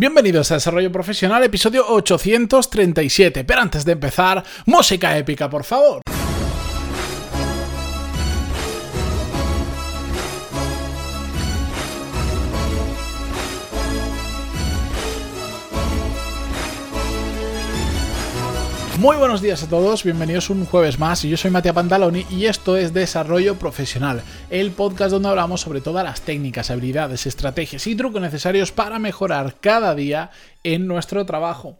Bienvenidos a Desarrollo Profesional, episodio 837. Pero antes de empezar, música épica, por favor. Muy buenos días a todos, bienvenidos un jueves más. Yo soy Matías Pantaloni y esto es Desarrollo Profesional, el podcast donde hablamos sobre todas las técnicas, habilidades, estrategias y trucos necesarios para mejorar cada día en nuestro trabajo.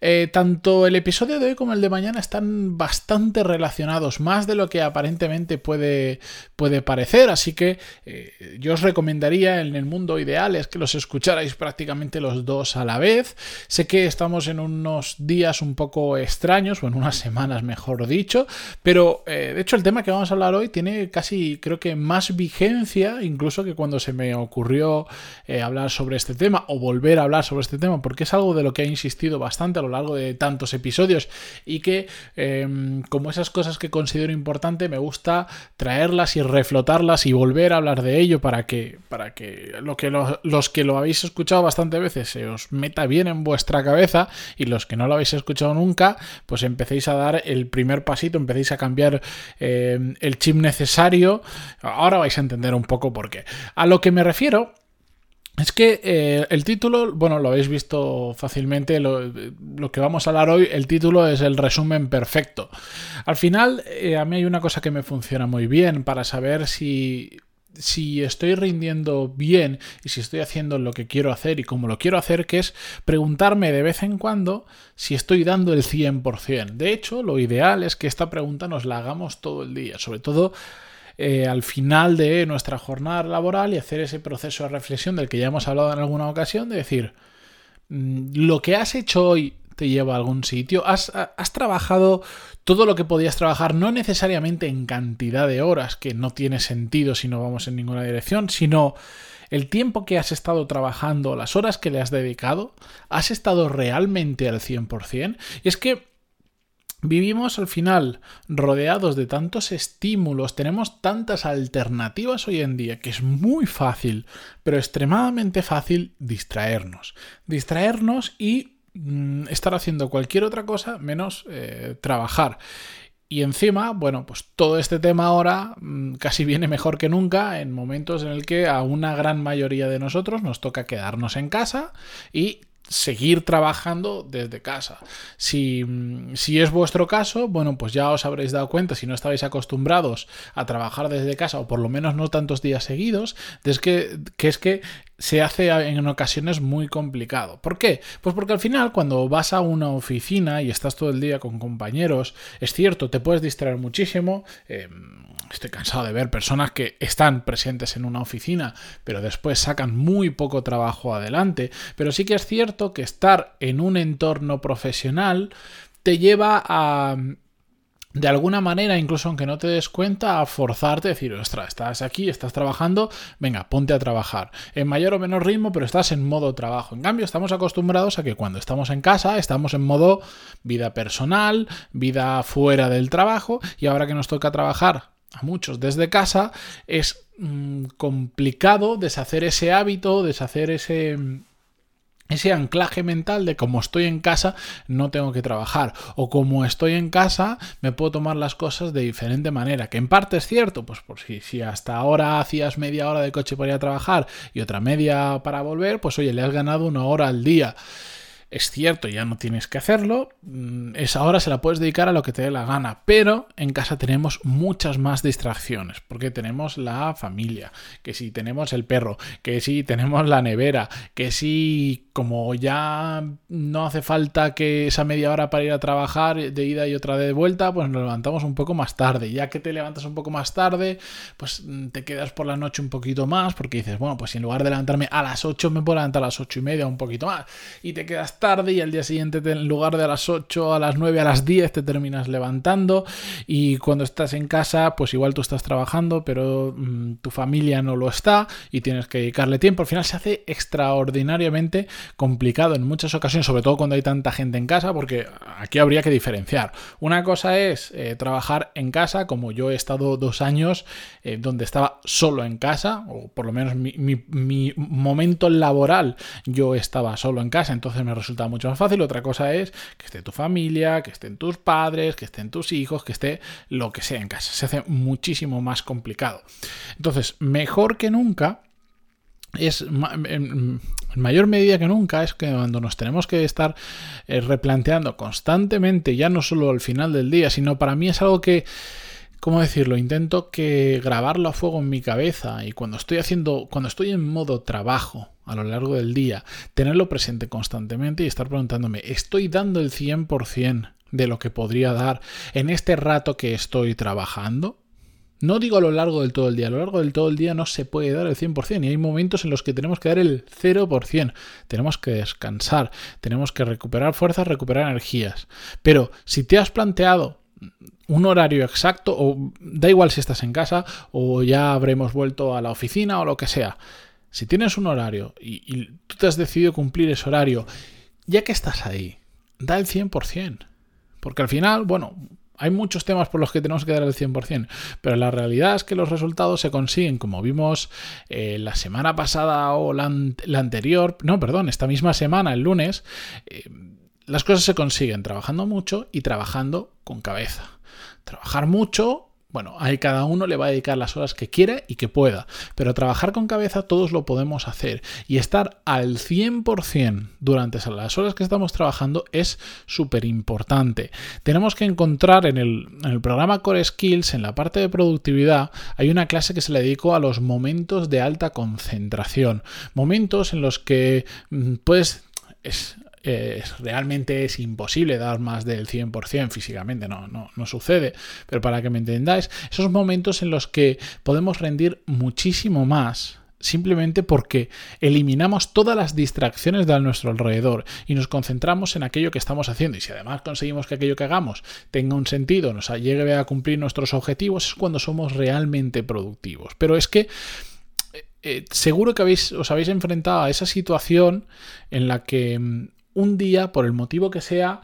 Eh, tanto el episodio de hoy como el de mañana están bastante relacionados, más de lo que aparentemente puede, puede parecer, así que eh, yo os recomendaría en el mundo ideal es que los escucharais prácticamente los dos a la vez. Sé que estamos en unos días un poco extraños, o en unas semanas mejor dicho, pero eh, de hecho el tema que vamos a hablar hoy tiene casi creo que más vigencia incluso que cuando se me ocurrió hablar sobre este tema o volver a hablar sobre este tema, porque es algo de lo que he insistido bastante a lo largo de tantos episodios y que em, como esas cosas que considero importante me gusta traerlas y reflotarlas y volver a hablar de ello para que, para que, lo que los que lo habéis escuchado bastante veces se os meta bien en vuestra cabeza y los que no lo habéis escuchado nunca pues empecéis a dar el primer pasito, empecéis a cambiar em, el chip necesario. Ahora vais a entender un poco por qué. A lo que me refiero es que eh, el título, bueno, lo habéis visto fácilmente, lo, que vamos a hablar hoy, el título es el resumen perfecto. Al final, eh, a mí hay una cosa que me funciona muy bien para saber si, si estoy rindiendo bien y si estoy haciendo lo que quiero hacer y como lo quiero hacer, que es preguntarme de vez en cuando si estoy dando el 100%. De hecho, lo ideal es que esta pregunta nos la hagamos todo el día, sobre todo eh, al final de nuestra jornada laboral y hacer ese proceso de reflexión del que ya hemos hablado en alguna ocasión, de decir, mm, lo que has hecho hoy te lleva a algún sitio, has, trabajado todo lo que podías trabajar, no necesariamente en cantidad de horas, que no tiene sentido si no vamos en ninguna dirección, sino el tiempo que has estado trabajando, las horas que le has dedicado, has estado realmente al 100%. Y es que Vivimos al final rodeados de tantos estímulos, tenemos tantas alternativas hoy en día que es muy fácil, pero extremadamente fácil distraernos. Distraernos y mm, estar haciendo cualquier otra cosa menos eh, trabajar. Y encima, bueno, pues todo este tema ahora mm, casi viene mejor que nunca en momentos en el que a una gran mayoría de nosotros nos toca quedarnos en casa y seguir trabajando desde casa. Si, si, es vuestro caso, bueno, pues ya os habréis dado cuenta, si no estabais acostumbrados a trabajar desde casa, o por lo menos no tantos días seguidos, es que, que es que se hace en ocasiones muy complicado. ¿Por qué? Pues porque al final cuando vas a una oficina y estás todo el día con compañeros, es cierto, te puedes distraer muchísimo. Em, estoy cansado de ver personas que están presentes en una oficina, pero después sacan muy poco trabajo adelante. Pero sí que es cierto que estar en un entorno profesional te lleva a de alguna manera, incluso aunque no te des cuenta, a forzarte a decir, ostras, estás aquí, estás trabajando, venga, ponte a trabajar. En mayor o menor ritmo, pero estás en modo trabajo. En cambio, estamos acostumbrados a que cuando estamos en casa, estamos en modo vida personal, vida fuera del trabajo, y ahora que nos toca trabajar a muchos desde casa, es mm, complicado deshacer ese hábito, deshacer ese ese anclaje mental de como estoy en casa no tengo que trabajar. O como estoy en casa me puedo tomar las cosas de diferente manera que en parte es cierto pues por si, si hasta ahora hacías media hora de coche para ir a trabajar y otra media para volver pues oye le has ganado una hora al día es cierto, ya no tienes que hacerlo, mm, esa hora se la puedes dedicar a lo que te dé la gana, pero en casa tenemos muchas más distracciones, porque tenemos la familia, que si tenemos el perro, que si tenemos la nevera, que si como ya no hace falta que esa media hora para ir a trabajar de ida y otra de vuelta, pues nos levantamos un poco más tarde, ya que te levantas un poco más tarde, pues mm, te quedas por la noche un poquito más, porque dices, bueno, pues en lugar de levantarme a las 8 me puedo levantar a las 8 y media un poquito más, y te quedas tarde y al día siguiente en lugar de a las 8, a las 9, a las 10 te terminas levantando y cuando estás en casa pues igual tú estás trabajando pero mm, tu familia no lo está y tienes que dedicarle tiempo. Al final se hace extraordinariamente complicado en muchas ocasiones, sobre todo cuando hay tanta gente en casa porque aquí habría que diferenciar. Una cosa es eh, trabajar en casa como yo he estado dos años eh, donde estaba solo en casa o por lo menos mi, mi momento laboral yo estaba solo en casa, entonces me resulta mucho más fácil. Otra cosa es que esté tu familia, que estén tus padres, que estén tus hijos, que esté lo que sea en casa. Se hace muchísimo más complicado. Entonces, mejor que nunca es en mayor medida que nunca es que cuando nos tenemos que estar eh, replanteando constantemente, ya no solo al final del día, sino para mí es algo que ¿cómo decirlo? Intento que grabarlo a fuego en mi cabeza y cuando estoy haciendo, cuando estoy en modo trabajo a lo largo del día, tenerlo presente constantemente y estar preguntándome, ¿estoy dando el 100% de lo que podría dar en este rato que estoy trabajando? No digo a lo largo del todo el día, a lo largo del todo el día no se puede dar el 100% y hay momentos en los que tenemos que dar el 0%. Tenemos que descansar, tenemos que recuperar fuerzas, recuperar energías. Pero si te has planteado un horario exacto, o da igual si estás en casa o ya habremos vuelto a la oficina o lo que sea. Si tienes un horario y, tú te has decidido cumplir ese horario, ya que estás ahí, da el 100%. Porque al final, bueno, hay muchos temas por los que tenemos que dar el 100%, pero la realidad es que los resultados se consiguen, como vimos eh, la semana pasada o la, anterior, no, perdón, esta misma semana, el lunes, eh, las cosas se consiguen trabajando mucho y trabajando con cabeza. Trabajar mucho, bueno, ahí cada uno le va a dedicar las horas que quiera y que pueda, pero trabajar con cabeza todos lo podemos hacer y estar al 100% durante las horas que estamos trabajando es súper importante. Tenemos que encontrar en el, programa Core Skills, en la parte de productividad, hay una clase que se le dedicó a los momentos de alta concentración, momentos en los que mm, pues realmente es imposible dar más del 100% físicamente, no, no, no sucede, pero para que me entendáis, esos momentos en los que podemos rendir muchísimo más simplemente porque eliminamos todas las distracciones de nuestro alrededor y nos concentramos en aquello que estamos haciendo. Y si además conseguimos que aquello que hagamos tenga un sentido, nos llegue a cumplir nuestros objetivos, es cuando somos realmente productivos. Pero es que eh, eh, seguro que habéis, os habéis enfrentado a esa situación en la que mm, un día, por el motivo que sea,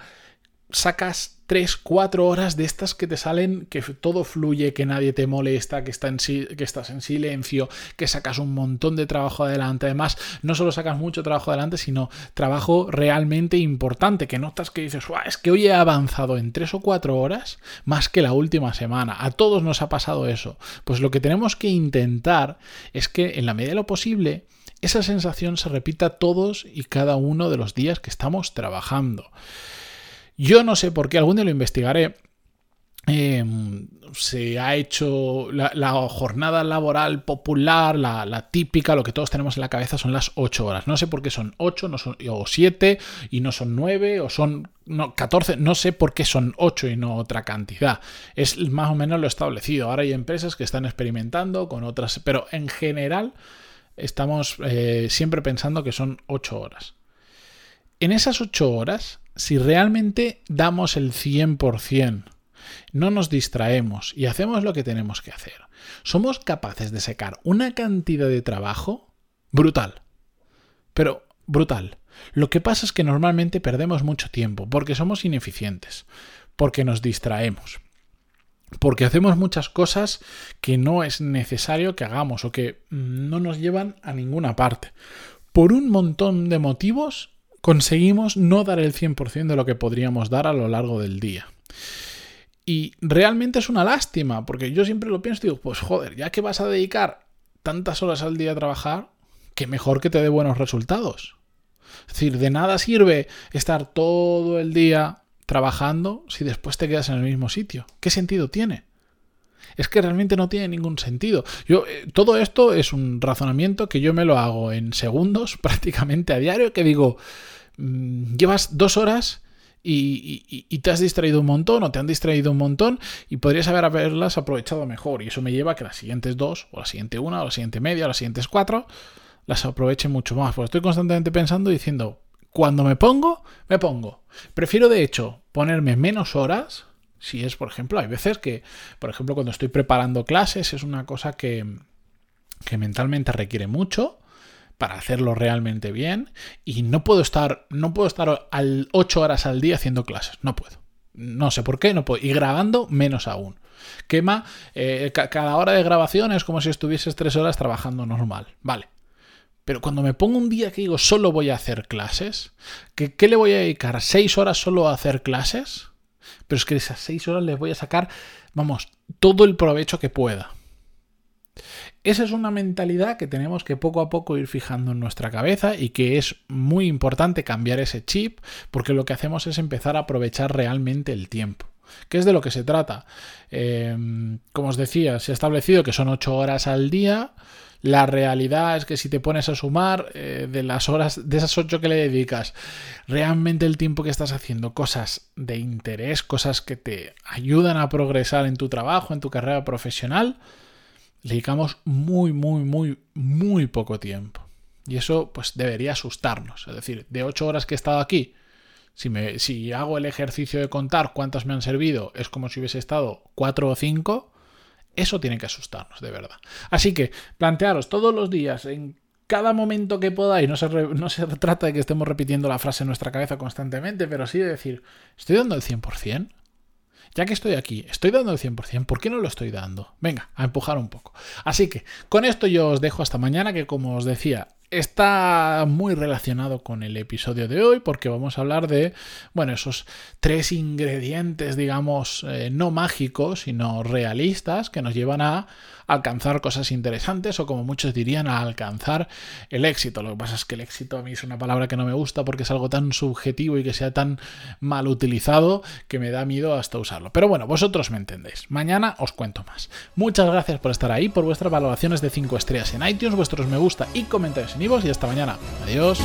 sacas 3, 4 horas de estas que te salen, que todo fluye, que nadie te molesta, que, está en que estás en silencio, que sacas un montón de trabajo adelante. Además, no solo sacas mucho trabajo adelante, sino trabajo realmente importante, que notas que dices, es que hoy he avanzado en 3 o 4 horas más que la última semana. A todos nos ha pasado eso. Pues lo que tenemos que intentar es que en la medida de lo posible, esa sensación se repita todos y cada uno de los días que estamos trabajando. Yo no sé por qué, algún día lo investigaré. Em, se ha hecho la, jornada laboral popular, la, típica, lo que todos tenemos en la cabeza son las 8 horas. No sé por qué son 8 no son, o 7 y no son 9 o son no, 14. No sé por qué son 8 y no otra cantidad. Es más o menos lo establecido. Ahora hay empresas que están experimentando con otras, pero en general estamos eh, siempre pensando que son 8 horas. En esas 8 horas, si realmente damos el 100%, no nos distraemos y hacemos lo que tenemos que hacer, somos capaces de secar una cantidad de trabajo brutal. Pero brutal. Lo que pasa es que normalmente perdemos mucho tiempo porque somos ineficientes, porque nos distraemos porque hacemos muchas cosas que no es necesario que hagamos o que no nos llevan a ninguna parte. Por un montón de motivos conseguimos no dar el 100% de lo que podríamos dar a lo largo del día. Y realmente es una lástima, porque yo siempre lo pienso y digo, pues joder, ya que vas a dedicar tantas horas al día a trabajar, que mejor que te dé buenos resultados. Es decir, de nada sirve estar todo el día trabajando si después te quedas en el mismo sitio? ¿Qué sentido tiene? Es que realmente no tiene ningún sentido. Yo, eh, todo esto es un razonamiento que yo me lo hago en segundos, prácticamente a diario, que digo, mm, llevas dos horas y, te has distraído un montón o te han distraído un montón y podrías haber haberlas aprovechado mejor. Y eso me lleva a que las siguientes dos, o la siguiente una, o la siguiente media, o las siguientes cuatro, las aproveche mucho más. Porque estoy constantemente pensando y diciendo, cuando me pongo, me pongo. Prefiero de hecho ponerme menos horas. Si es, por ejemplo, hay veces que, por ejemplo, cuando estoy preparando clases es una cosa que, que mentalmente requiere mucho para hacerlo realmente bien y no puedo estar no puedo estar al 8 horas al día haciendo clases, no puedo. No sé por qué, no puedo. Y grabando menos aún. Quema, eh, cada hora de grabación es como si estuvieses tres horas trabajando normal. Vale. Pero cuando me pongo un día que digo solo voy a hacer clases, ¿qué, qué le voy a dedicar? ¿Seis horas solo a hacer clases? Pero es que esas seis horas les voy a sacar, vamos, todo el provecho que pueda. Esa es una mentalidad que tenemos que poco a poco ir fijando en nuestra cabeza y que es muy importante cambiar ese chip porque lo que hacemos es empezar a aprovechar realmente el tiempo. ¿Qué es de lo que se trata? Em, como os decía, se ha establecido que son 8 horas al día. La realidad es que si te pones a sumar eh, de las horas, de esas 8 que le dedicas, realmente el tiempo que estás haciendo cosas de interés, cosas que te ayudan a progresar en tu trabajo, en tu carrera profesional, le dedicamos muy, muy, muy, muy poco tiempo. Y eso pues debería asustarnos. Es decir, de 8 horas que he estado aquí, si, me, si hago el ejercicio de contar cuántas me han servido, es como si hubiese estado 4 o 5, eso tiene que asustarnos, de verdad. Así que plantearos todos los días, en cada momento que podáis, no se, no se trata de que estemos repitiendo la frase en nuestra cabeza constantemente, pero sí de decir, ¿estoy dando el 100%? ya que estoy aquí, estoy dando el 100%, ¿por qué no lo estoy dando? Venga, a empujar un poco. Así que con esto yo os dejo hasta mañana, que como os decía, está muy relacionado con el episodio de hoy porque vamos a hablar de, bueno, esos tres ingredientes, digamos, eh, no mágicos, sino realistas que nos llevan a alcanzar cosas interesantes o como muchos dirían a alcanzar el éxito. Lo que pasa es que el éxito a mí es una palabra que no me gusta porque es algo tan subjetivo y que sea tan mal utilizado que me da miedo hasta usarlo. Pero bueno, vosotros me entendéis. Mañana os cuento más. Muchas gracias por estar ahí, por vuestras valoraciones de 5 estrellas en iTunes, vuestros me gusta y comentarios en y hasta mañana. Adiós.